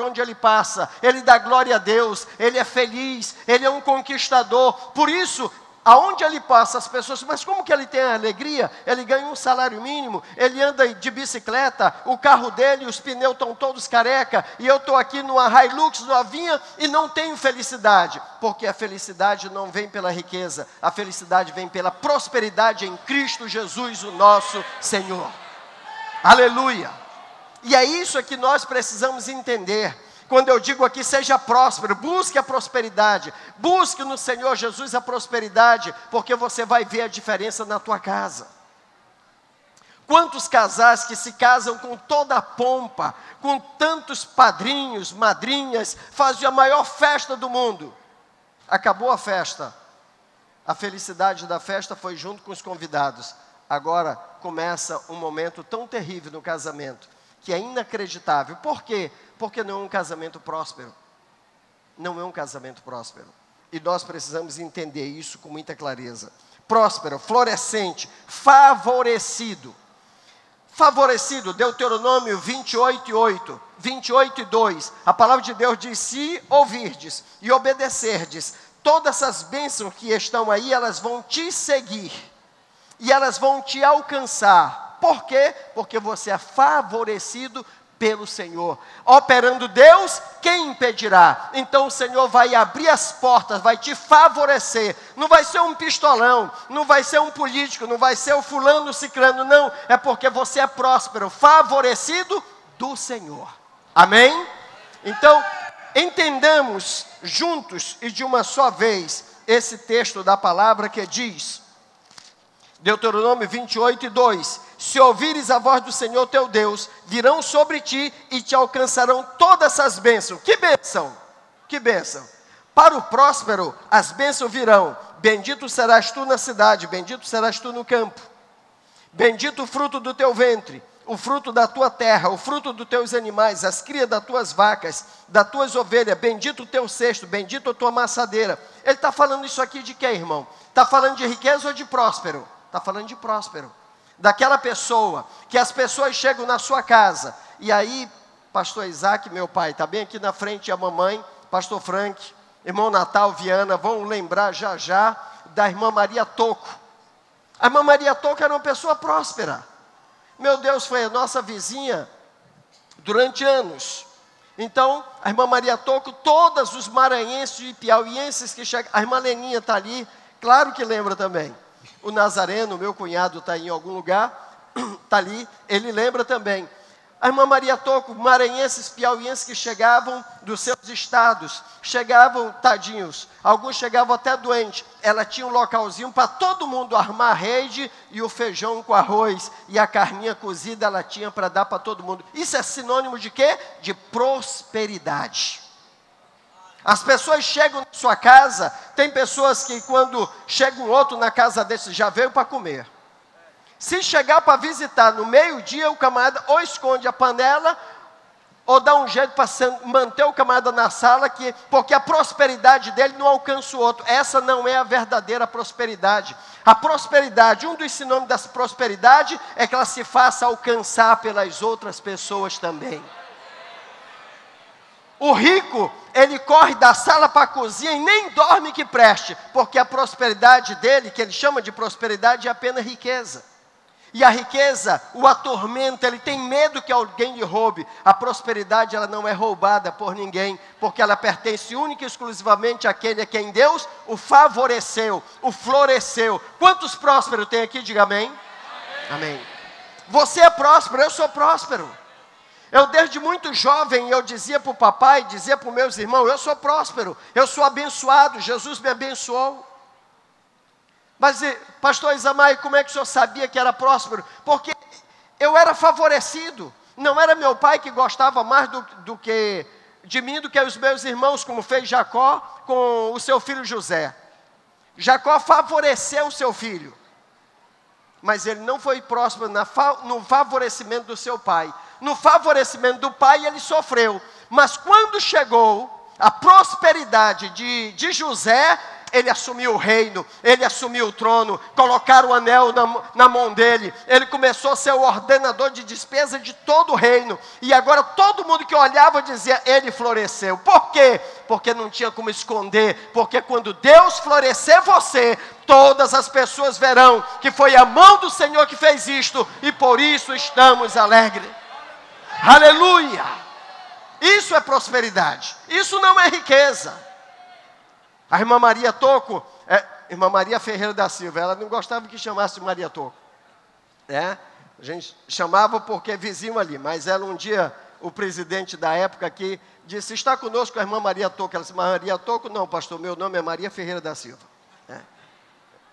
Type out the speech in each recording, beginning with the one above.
onde ele passa, ele dá glória a Deus, ele é feliz, ele é um conquistador. Por isso, aonde ele passa, as pessoas, mas como que ele tem alegria? Ele ganha um salário mínimo, ele anda de bicicleta, o carro dele, os pneus estão todos careca, e eu estou aqui numa Hilux novinha e não tenho felicidade, porque a felicidade não vem pela riqueza, a felicidade vem pela prosperidade em Cristo Jesus, o nosso Senhor. Aleluia! E é isso que nós precisamos entender quando eu digo aqui, seja próspero, busque a prosperidade, busque no Senhor Jesus a prosperidade, porque você vai ver a diferença na tua casa. Quantos casais que se casam com toda a pompa, com tantos padrinhos, madrinhas, fazem a maior festa do mundo. Acabou a festa. A felicidade da festa foi junto com os convidados. Agora começa um momento tão terrível no casamento, que é inacreditável. Por quê? Porque não é um casamento próspero. Não é um casamento próspero. E nós precisamos entender isso com muita clareza. Próspero, florescente, favorecido. Favorecido, Deuteronômio 28 e 8, 28 e 2. A palavra de Deus diz: Se ouvirdes e obedecerdes, todas essas bênçãos que estão aí, elas vão te seguir. E elas vão te alcançar. Por quê? Porque você é favorecido pelo Senhor. Operando Deus, quem impedirá? Então o Senhor vai abrir as portas, vai te favorecer. Não vai ser um pistolão, não vai ser um político, não vai ser o fulano ciclano, não. É porque você é próspero, favorecido do Senhor. Amém? Então, entendamos juntos e de uma só vez esse texto da palavra que diz, Deuteronômio 28 e 2: Se ouvires a voz do Senhor teu Deus, virão sobre ti e te alcançarão todas essas bênçãos. Que bênção? Que bênção? Para o próspero, as bênçãos virão. Bendito serás tu na cidade, bendito serás tu no campo. Bendito o fruto do teu ventre, o fruto da tua terra, o fruto dos teus animais, as crias das tuas vacas, das tuas ovelhas, bendito o teu cesto, bendito a tua maçadeira. Ele está falando isso aqui de quê, irmão? Está falando de riqueza ou de próspero? Está falando de próspero. Daquela pessoa que as pessoas chegam na sua casa. E aí, pastor Isaac, meu pai, está bem aqui na frente a mamãe, pastor Frank, irmão Natal, Viana, vão lembrar já já da irmã Maria Toco. A irmã Maria Toco era uma pessoa próspera. Meu Deus, foi a nossa vizinha durante anos. Então, a irmã Maria Toco, todos os maranhenses e piauienses que chegam, a irmã Leninha está ali, claro que lembra também. O Nazareno, meu cunhado, está em algum lugar, está ali, ele lembra também. A irmã Maria Toco, maranhenses, piauienses que chegavam dos seus estados, chegavam tadinhos, alguns chegavam até doentes. Ela tinha um localzinho para todo mundo armar a rede e o feijão com arroz e a carninha cozida ela tinha para dar para todo mundo. Isso é sinônimo de quê? De prosperidade. As pessoas chegam na sua casa, tem pessoas que quando chega um outro na casa desse já veio para comer. Se chegar para visitar no meio-dia, o camarada ou esconde a panela, ou dá um jeito para manter o camarada na sala, que, porque a prosperidade dele não alcança o outro. Essa não é a verdadeira prosperidade. A prosperidade, um dos sinônimos dessa prosperidade é que ela se faça alcançar pelas outras pessoas também. O rico, ele corre da sala para a cozinha e nem dorme que preste, porque a prosperidade dele, que ele chama de prosperidade, é apenas riqueza. E a riqueza o atormenta, ele tem medo que alguém lhe roube. A prosperidade, ela não é roubada por ninguém, porque ela pertence única e exclusivamente àquele a quem Deus o favoreceu, o floresceu. Quantos prósperos tem aqui? Diga amém. Amém. amém. Você é próspero, eu sou próspero. Eu desde muito jovem eu dizia para o papai, dizia para os meus irmãos, eu sou próspero, eu sou abençoado, Jesus me abençoou. Mas, pastor Isamai, como é que o senhor sabia que era próspero? Porque eu era favorecido. Não era meu pai que gostava mais do, do que de mim do que os meus irmãos, como fez Jacó com o seu filho José. Jacó favoreceu o seu filho, mas ele não foi próspero no favorecimento do seu pai no favorecimento do pai, ele sofreu. Mas quando chegou a prosperidade de, de José, ele assumiu o reino, ele assumiu o trono, colocaram o anel na, na mão dele, ele começou a ser o ordenador de despesa de todo o reino, e agora todo mundo que olhava dizia: ele floresceu. Por quê? Porque não tinha como esconder, porque quando Deus florescer você, todas as pessoas verão que foi a mão do Senhor que fez isto, e por isso estamos alegres. Aleluia! Isso é prosperidade, isso não é riqueza. A irmã Maria Toco, é, irmã Maria Ferreira da Silva, ela não gostava que chamasse Maria Toco. É, a gente chamava porque é vizinho ali, mas ela um dia, o presidente da época aqui, disse, está conosco a irmã Maria Toco. Ela disse, Maria Toco? Não, pastor, meu nome é Maria Ferreira da Silva.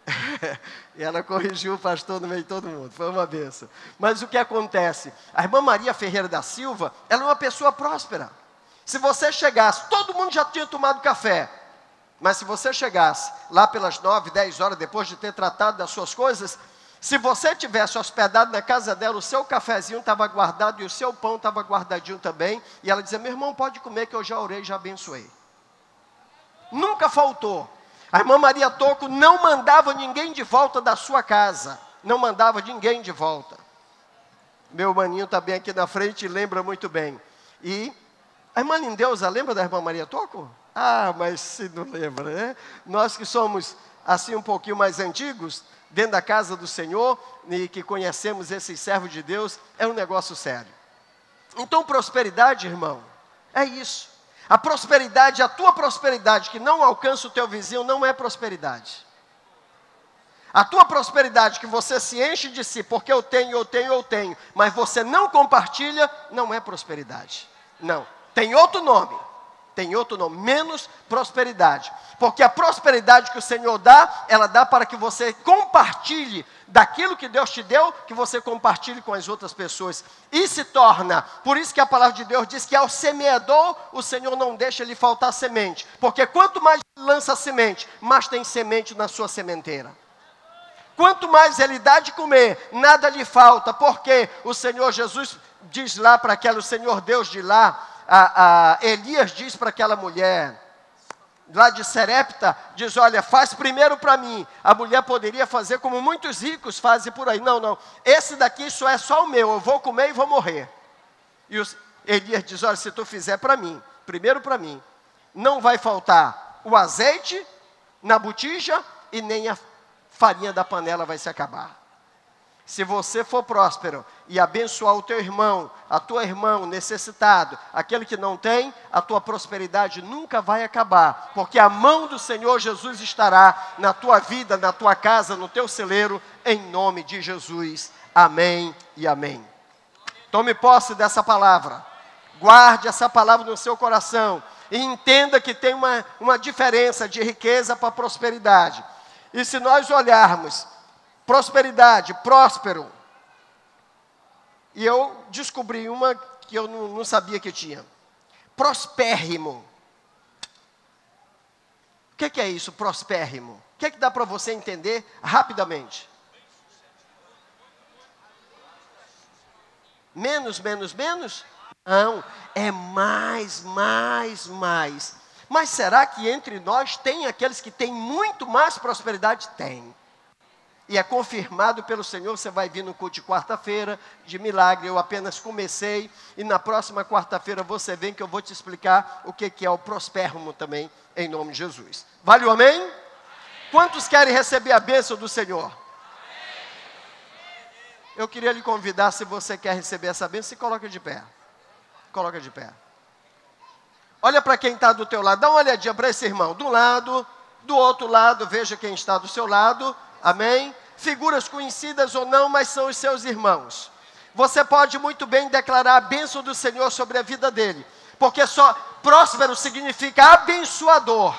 E ela corrigiu o pastor no meio de todo mundo, foi uma benção. Mas o que acontece? A irmã Maria Ferreira da Silva, ela é uma pessoa próspera. Se você chegasse, todo mundo já tinha tomado café, mas se você chegasse lá pelas nove, dez horas, depois de ter tratado das suas coisas, se você tivesse hospedado na casa dela, o seu cafezinho estava guardado e o seu pão estava guardadinho também, e ela dizia: Meu irmão, pode comer que eu já orei, já abençoei. Nunca faltou. A irmã Maria Toco não mandava ninguém de volta da sua casa, não mandava ninguém de volta. Meu maninho está bem aqui na frente lembra muito bem. E a irmã Lindeusa, lembra da irmã Maria Toco? Ah, mas se não lembra, né? Nós que somos assim um pouquinho mais antigos, dentro da casa do Senhor, e que conhecemos esses servos de Deus, é um negócio sério. Então, prosperidade, irmão, é isso. A prosperidade, a tua prosperidade que não alcança o teu vizinho, não é prosperidade. A tua prosperidade que você se enche de si, porque eu tenho, eu tenho, eu tenho, mas você não compartilha, não é prosperidade. Não. Tem outro nome tem outro nome, menos prosperidade. Porque a prosperidade que o Senhor dá, ela dá para que você compartilhe daquilo que Deus te deu, que você compartilhe com as outras pessoas. E se torna, por isso que a palavra de Deus diz que ao semeador, o Senhor não deixa lhe faltar semente. Porque quanto mais lança semente, mais tem semente na sua sementeira. Quanto mais ele dá de comer, nada lhe falta, porque o Senhor Jesus diz lá para aquela, o Senhor Deus de lá, a, a Elias diz para aquela mulher, lá de Serepta, diz: Olha, faz primeiro para mim. A mulher poderia fazer como muitos ricos fazem por aí. Não, não, esse daqui isso é só o meu, eu vou comer e vou morrer. E os, Elias diz: Olha, se tu fizer para mim, primeiro para mim, não vai faltar o azeite na botija e nem a farinha da panela vai se acabar. Se você for próspero e abençoar o teu irmão, a tua irmã necessitado, aquele que não tem, a tua prosperidade nunca vai acabar, porque a mão do Senhor Jesus estará na tua vida, na tua casa, no teu celeiro, em nome de Jesus. Amém e amém. Tome posse dessa palavra, guarde essa palavra no seu coração e entenda que tem uma, uma diferença de riqueza para prosperidade. E se nós olharmos prosperidade, próspero. E eu descobri uma que eu não, não sabia que tinha. Prospérrimo. O que, que, é isso, prospérrimo? O que, que dá para você entender rapidamente? Menos, menos, menos? Não, é mais, mais, mais. Mas será que entre nós tem aqueles que têm muito mais prosperidade? Tem e é confirmado pelo Senhor. Você vai vir no culto de quarta-feira, de milagre. Eu apenas comecei, e na próxima quarta-feira você vem que eu vou te explicar o que, que é o prospérrimo também, em nome de Jesus. Vale o amém? Quantos querem receber a bênção do Senhor? Eu queria lhe convidar, se você quer receber essa bênção, se coloca de pé. Coloca de pé. Olha para quem está do teu lado, dá uma olhadinha para esse irmão. Do lado, do outro lado, veja quem está do seu lado Amém? Figuras conhecidas ou não, mas são os seus irmãos. Você pode muito bem declarar a bênção do Senhor sobre a vida dele, porque só próspero significa abençoador.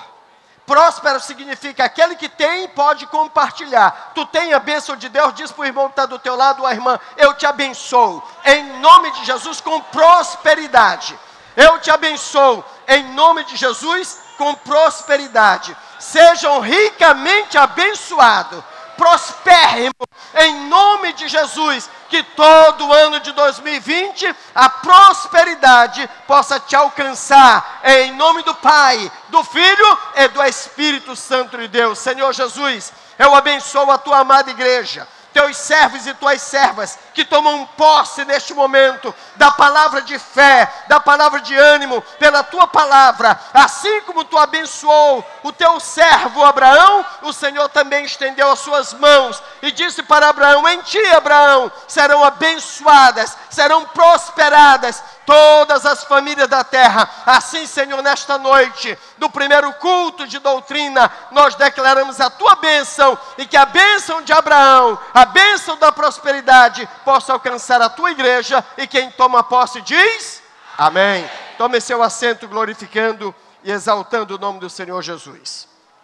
Próspero significa aquele que tem pode compartilhar. Tu tem a bênção de Deus, diz para o irmão que está do teu lado, a irmã, eu te abençoo, em nome de Jesus, com prosperidade. Eu te abençoo, em nome de Jesus, com prosperidade. Sejam ricamente abençoados, prospérrimos, em nome de Jesus, que todo ano de 2020 a prosperidade possa te alcançar, em nome do Pai, do Filho e do Espírito Santo de Deus. Senhor Jesus, eu abençoo a tua amada igreja teus servos e tuas servas que tomam posse neste momento da palavra de fé, da palavra de ânimo, pela tua palavra, assim como tu abençoou o teu servo Abraão, o Senhor também estendeu as suas mãos e disse para Abraão: Em ti, Abraão, serão abençoadas, serão prosperadas todas as famílias da terra. Assim, Senhor, nesta noite, do primeiro culto de doutrina, nós declaramos a tua bênção e que a bênção de Abraão, a bênção da prosperidade, possa alcançar a tua igreja e quem toma posse diz: Amém. Tome seu assento glorificando e exaltando o nome do Senhor Jesus.